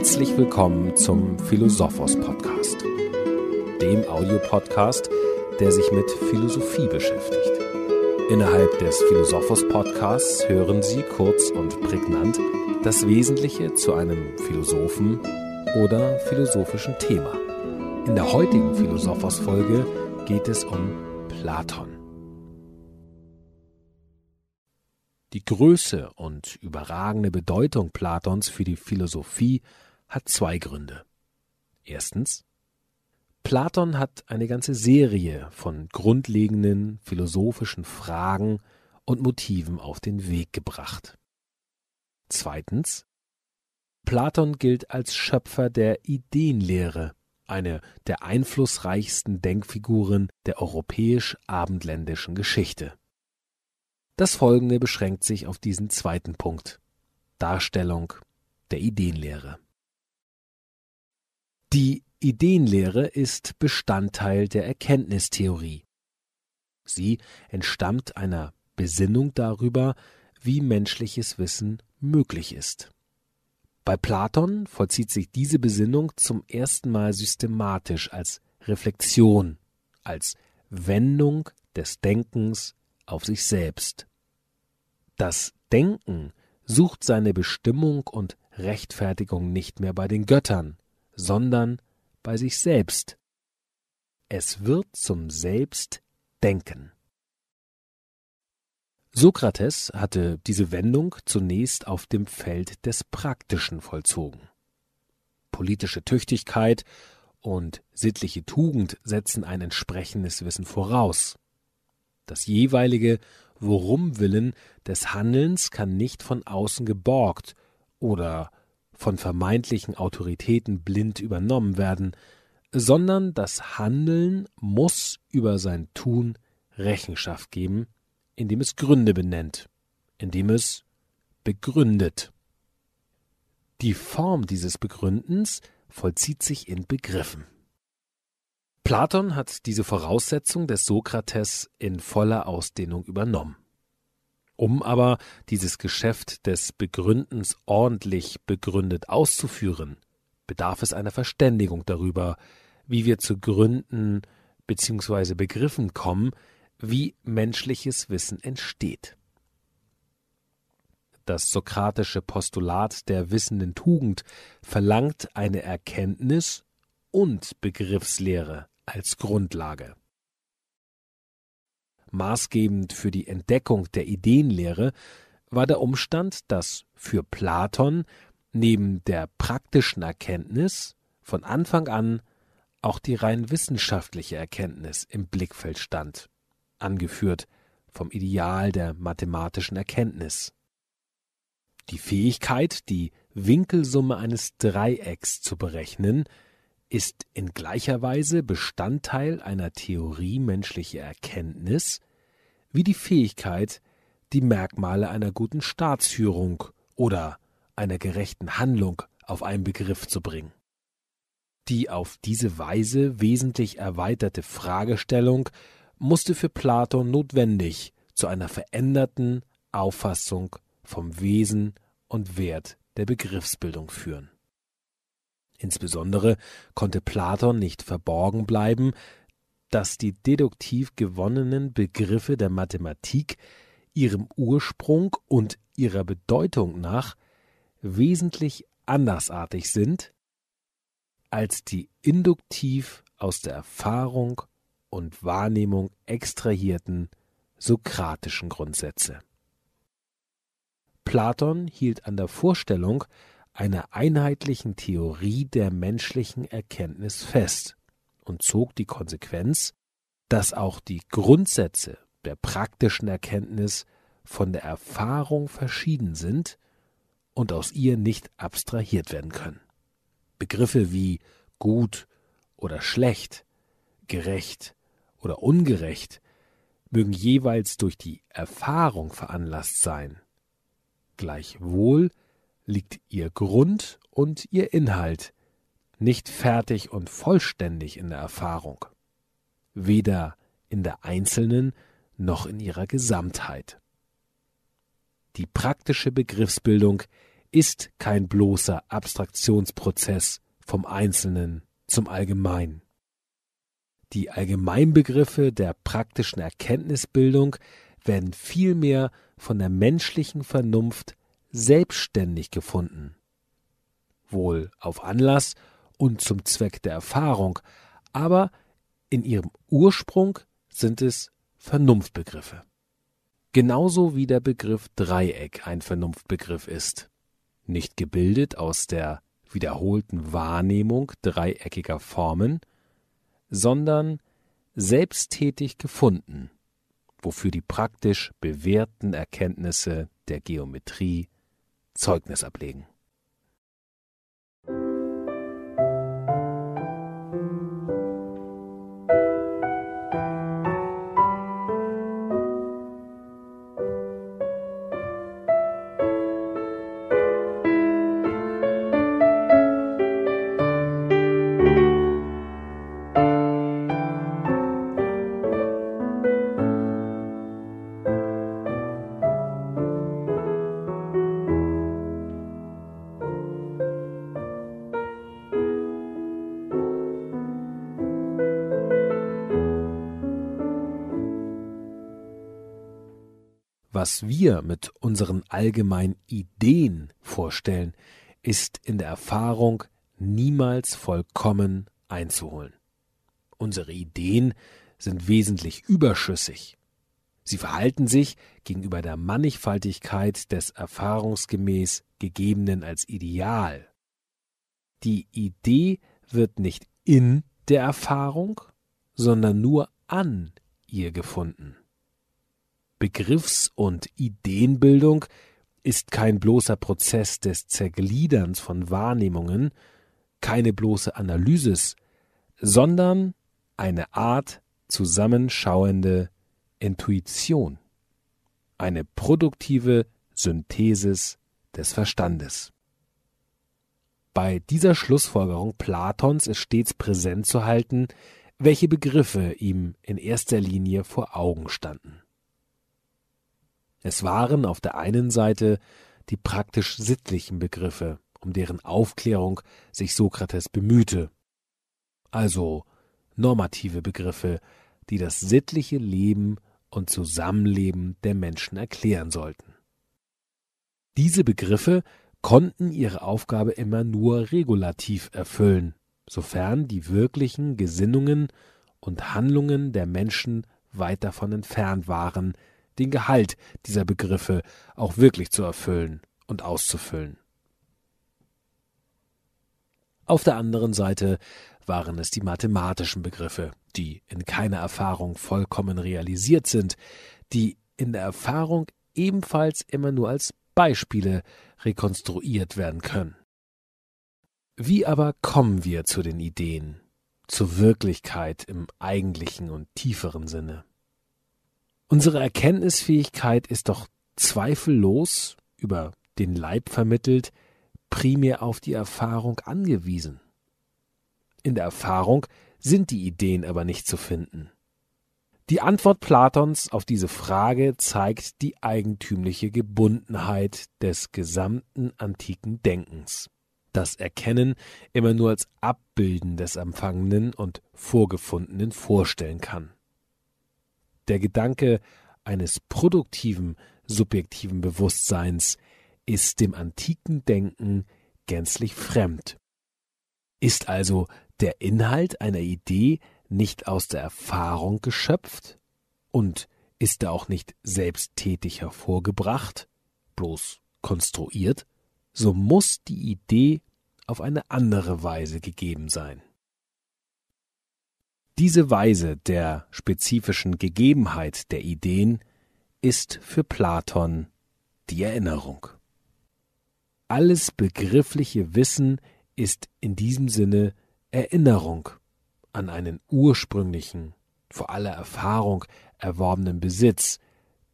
Herzlich willkommen zum Philosophos Podcast, dem Audiopodcast, der sich mit Philosophie beschäftigt. Innerhalb des Philosophos Podcasts hören Sie kurz und prägnant das Wesentliche zu einem Philosophen oder philosophischen Thema. In der heutigen Philosophos Folge geht es um Platon. Die Größe und überragende Bedeutung Platons für die Philosophie hat zwei Gründe. Erstens, Platon hat eine ganze Serie von grundlegenden philosophischen Fragen und Motiven auf den Weg gebracht. Zweitens, Platon gilt als Schöpfer der Ideenlehre, eine der einflussreichsten Denkfiguren der europäisch-abendländischen Geschichte. Das folgende beschränkt sich auf diesen zweiten Punkt Darstellung der Ideenlehre. Die Ideenlehre ist Bestandteil der Erkenntnistheorie. Sie entstammt einer Besinnung darüber, wie menschliches Wissen möglich ist. Bei Platon vollzieht sich diese Besinnung zum ersten Mal systematisch als Reflexion, als Wendung des Denkens auf sich selbst. Das Denken sucht seine Bestimmung und Rechtfertigung nicht mehr bei den Göttern, sondern bei sich selbst. Es wird zum Selbstdenken. Sokrates hatte diese Wendung zunächst auf dem Feld des Praktischen vollzogen. Politische Tüchtigkeit und sittliche Tugend setzen ein entsprechendes Wissen voraus. Das jeweilige Worumwillen des Handelns kann nicht von außen geborgt oder von vermeintlichen Autoritäten blind übernommen werden, sondern das Handeln muss über sein Tun Rechenschaft geben, indem es Gründe benennt, indem es begründet. Die Form dieses Begründens vollzieht sich in Begriffen. Platon hat diese Voraussetzung des Sokrates in voller Ausdehnung übernommen. Um aber dieses Geschäft des Begründens ordentlich begründet auszuführen, bedarf es einer Verständigung darüber, wie wir zu Gründen bzw. Begriffen kommen, wie menschliches Wissen entsteht. Das sokratische Postulat der wissenden Tugend verlangt eine Erkenntnis und Begriffslehre als Grundlage. Maßgebend für die Entdeckung der Ideenlehre war der Umstand, dass für Platon neben der praktischen Erkenntnis von Anfang an auch die rein wissenschaftliche Erkenntnis im Blickfeld stand, angeführt vom Ideal der mathematischen Erkenntnis. Die Fähigkeit, die Winkelsumme eines Dreiecks zu berechnen, ist in gleicher Weise Bestandteil einer Theorie menschlicher Erkenntnis wie die Fähigkeit, die Merkmale einer guten Staatsführung oder einer gerechten Handlung auf einen Begriff zu bringen. Die auf diese Weise wesentlich erweiterte Fragestellung musste für Platon notwendig zu einer veränderten Auffassung vom Wesen und Wert der Begriffsbildung führen. Insbesondere konnte Platon nicht verborgen bleiben, dass die deduktiv gewonnenen Begriffe der Mathematik ihrem Ursprung und ihrer Bedeutung nach wesentlich andersartig sind als die induktiv aus der Erfahrung und Wahrnehmung extrahierten sokratischen Grundsätze. Platon hielt an der Vorstellung einer einheitlichen Theorie der menschlichen Erkenntnis fest und zog die Konsequenz, dass auch die Grundsätze der praktischen Erkenntnis von der Erfahrung verschieden sind und aus ihr nicht abstrahiert werden können. Begriffe wie gut oder schlecht, gerecht oder ungerecht mögen jeweils durch die Erfahrung veranlasst sein. Gleichwohl liegt ihr Grund und ihr Inhalt nicht fertig und vollständig in der Erfahrung, weder in der einzelnen noch in ihrer Gesamtheit. Die praktische Begriffsbildung ist kein bloßer Abstraktionsprozess vom Einzelnen zum Allgemeinen. Die Allgemeinbegriffe der praktischen Erkenntnisbildung werden vielmehr von der menschlichen Vernunft selbstständig gefunden. Wohl auf Anlass und zum Zweck der Erfahrung, aber in ihrem Ursprung sind es Vernunftbegriffe. Genauso wie der Begriff Dreieck ein Vernunftbegriff ist. Nicht gebildet aus der wiederholten Wahrnehmung dreieckiger Formen, sondern selbsttätig gefunden, wofür die praktisch bewährten Erkenntnisse der Geometrie Zeugnis ablegen. Was wir mit unseren allgemeinen Ideen vorstellen, ist in der Erfahrung niemals vollkommen einzuholen. Unsere Ideen sind wesentlich überschüssig. Sie verhalten sich gegenüber der Mannigfaltigkeit des erfahrungsgemäß Gegebenen als Ideal. Die Idee wird nicht in der Erfahrung, sondern nur an ihr gefunden. Begriffs- und Ideenbildung ist kein bloßer Prozess des Zergliederns von Wahrnehmungen, keine bloße Analysis, sondern eine Art zusammenschauende Intuition, eine produktive Synthesis des Verstandes. Bei dieser Schlussfolgerung Platons ist stets präsent zu halten, welche Begriffe ihm in erster Linie vor Augen standen. Es waren auf der einen Seite die praktisch sittlichen Begriffe, um deren Aufklärung sich Sokrates bemühte, also normative Begriffe, die das sittliche Leben und Zusammenleben der Menschen erklären sollten. Diese Begriffe konnten ihre Aufgabe immer nur regulativ erfüllen, sofern die wirklichen Gesinnungen und Handlungen der Menschen weit davon entfernt waren, den Gehalt dieser Begriffe auch wirklich zu erfüllen und auszufüllen. Auf der anderen Seite waren es die mathematischen Begriffe, die in keiner Erfahrung vollkommen realisiert sind, die in der Erfahrung ebenfalls immer nur als Beispiele rekonstruiert werden können. Wie aber kommen wir zu den Ideen, zur Wirklichkeit im eigentlichen und tieferen Sinne? Unsere Erkenntnisfähigkeit ist doch zweifellos über den Leib vermittelt primär auf die Erfahrung angewiesen. In der Erfahrung sind die Ideen aber nicht zu finden. Die Antwort Platons auf diese Frage zeigt die eigentümliche Gebundenheit des gesamten antiken Denkens, das Erkennen immer nur als Abbilden des Empfangenen und Vorgefundenen vorstellen kann. Der Gedanke eines produktiven, subjektiven Bewusstseins ist dem antiken Denken gänzlich fremd. Ist also der Inhalt einer Idee nicht aus der Erfahrung geschöpft und ist er auch nicht selbsttätig hervorgebracht, bloß konstruiert, so muss die Idee auf eine andere Weise gegeben sein. Diese Weise der spezifischen Gegebenheit der Ideen ist für Platon die Erinnerung. Alles begriffliche Wissen ist in diesem Sinne Erinnerung an einen ursprünglichen, vor aller Erfahrung erworbenen Besitz,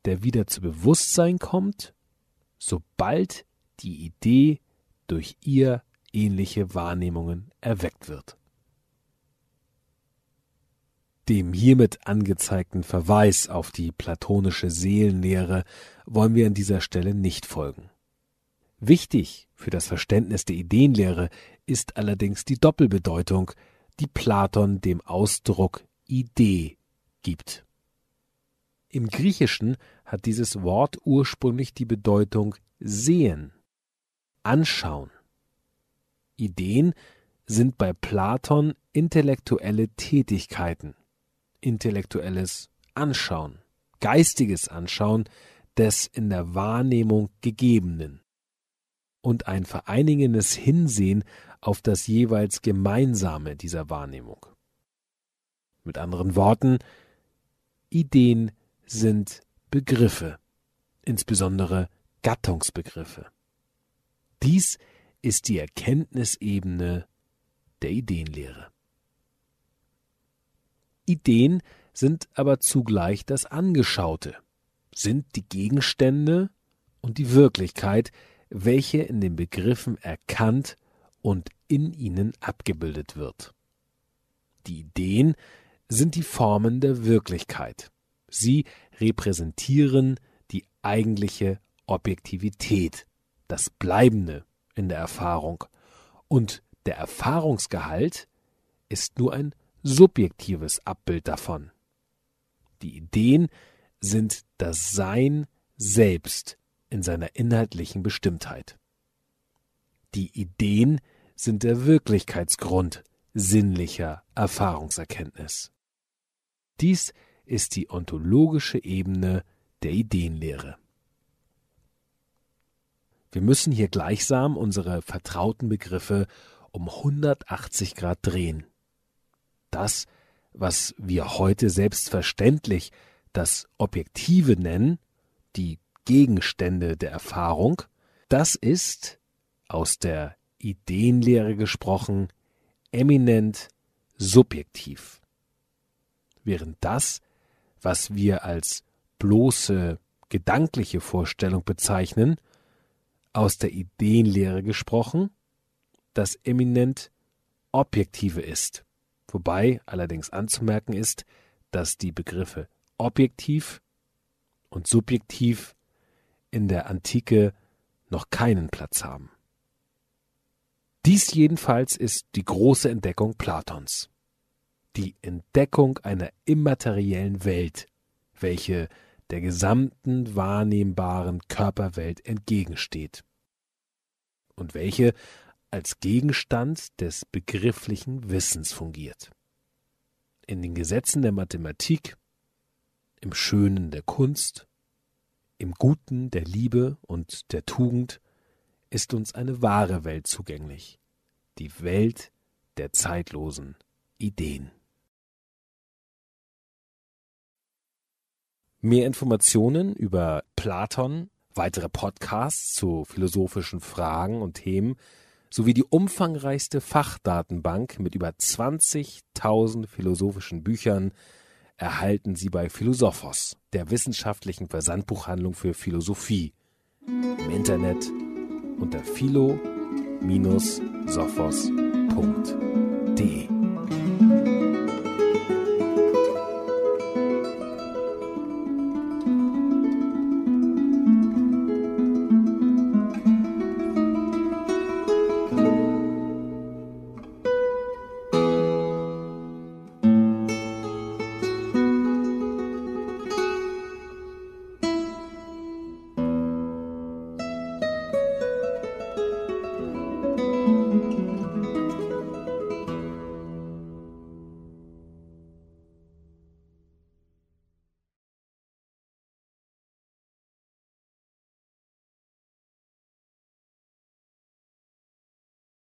der wieder zu Bewusstsein kommt, sobald die Idee durch ihr ähnliche Wahrnehmungen erweckt wird. Dem hiermit angezeigten Verweis auf die platonische Seelenlehre wollen wir an dieser Stelle nicht folgen. Wichtig für das Verständnis der Ideenlehre ist allerdings die Doppelbedeutung, die Platon dem Ausdruck Idee gibt. Im Griechischen hat dieses Wort ursprünglich die Bedeutung sehen, anschauen. Ideen sind bei Platon intellektuelle Tätigkeiten, intellektuelles Anschauen, geistiges Anschauen des in der Wahrnehmung Gegebenen und ein vereinigendes Hinsehen auf das jeweils Gemeinsame dieser Wahrnehmung. Mit anderen Worten, Ideen sind Begriffe, insbesondere Gattungsbegriffe. Dies ist die Erkenntnisebene der Ideenlehre. Ideen sind aber zugleich das Angeschaute, sind die Gegenstände und die Wirklichkeit, welche in den Begriffen erkannt und in ihnen abgebildet wird. Die Ideen sind die Formen der Wirklichkeit. Sie repräsentieren die eigentliche Objektivität, das Bleibende in der Erfahrung, und der Erfahrungsgehalt ist nur ein subjektives Abbild davon. Die Ideen sind das Sein selbst in seiner inhaltlichen Bestimmtheit. Die Ideen sind der Wirklichkeitsgrund sinnlicher Erfahrungserkenntnis. Dies ist die ontologische Ebene der Ideenlehre. Wir müssen hier gleichsam unsere vertrauten Begriffe um 180 Grad drehen. Das, was wir heute selbstverständlich das Objektive nennen, die Gegenstände der Erfahrung, das ist, aus der Ideenlehre gesprochen, eminent subjektiv. Während das, was wir als bloße gedankliche Vorstellung bezeichnen, aus der Ideenlehre gesprochen, das eminent objektive ist, wobei allerdings anzumerken ist, dass die Begriffe objektiv und subjektiv in der Antike noch keinen Platz haben. Dies jedenfalls ist die große Entdeckung Platons. Die Entdeckung einer immateriellen Welt, welche der gesamten wahrnehmbaren Körperwelt entgegensteht und welche als Gegenstand des begrifflichen Wissens fungiert. In den Gesetzen der Mathematik, im Schönen der Kunst, im Guten der Liebe und der Tugend ist uns eine wahre Welt zugänglich, die Welt der zeitlosen Ideen. Mehr Informationen über Platon, weitere Podcasts zu philosophischen Fragen und Themen sowie die umfangreichste Fachdatenbank mit über 20.000 philosophischen Büchern erhalten Sie bei Philosophos, der wissenschaftlichen Versandbuchhandlung für Philosophie, im Internet unter philo-sophos.de.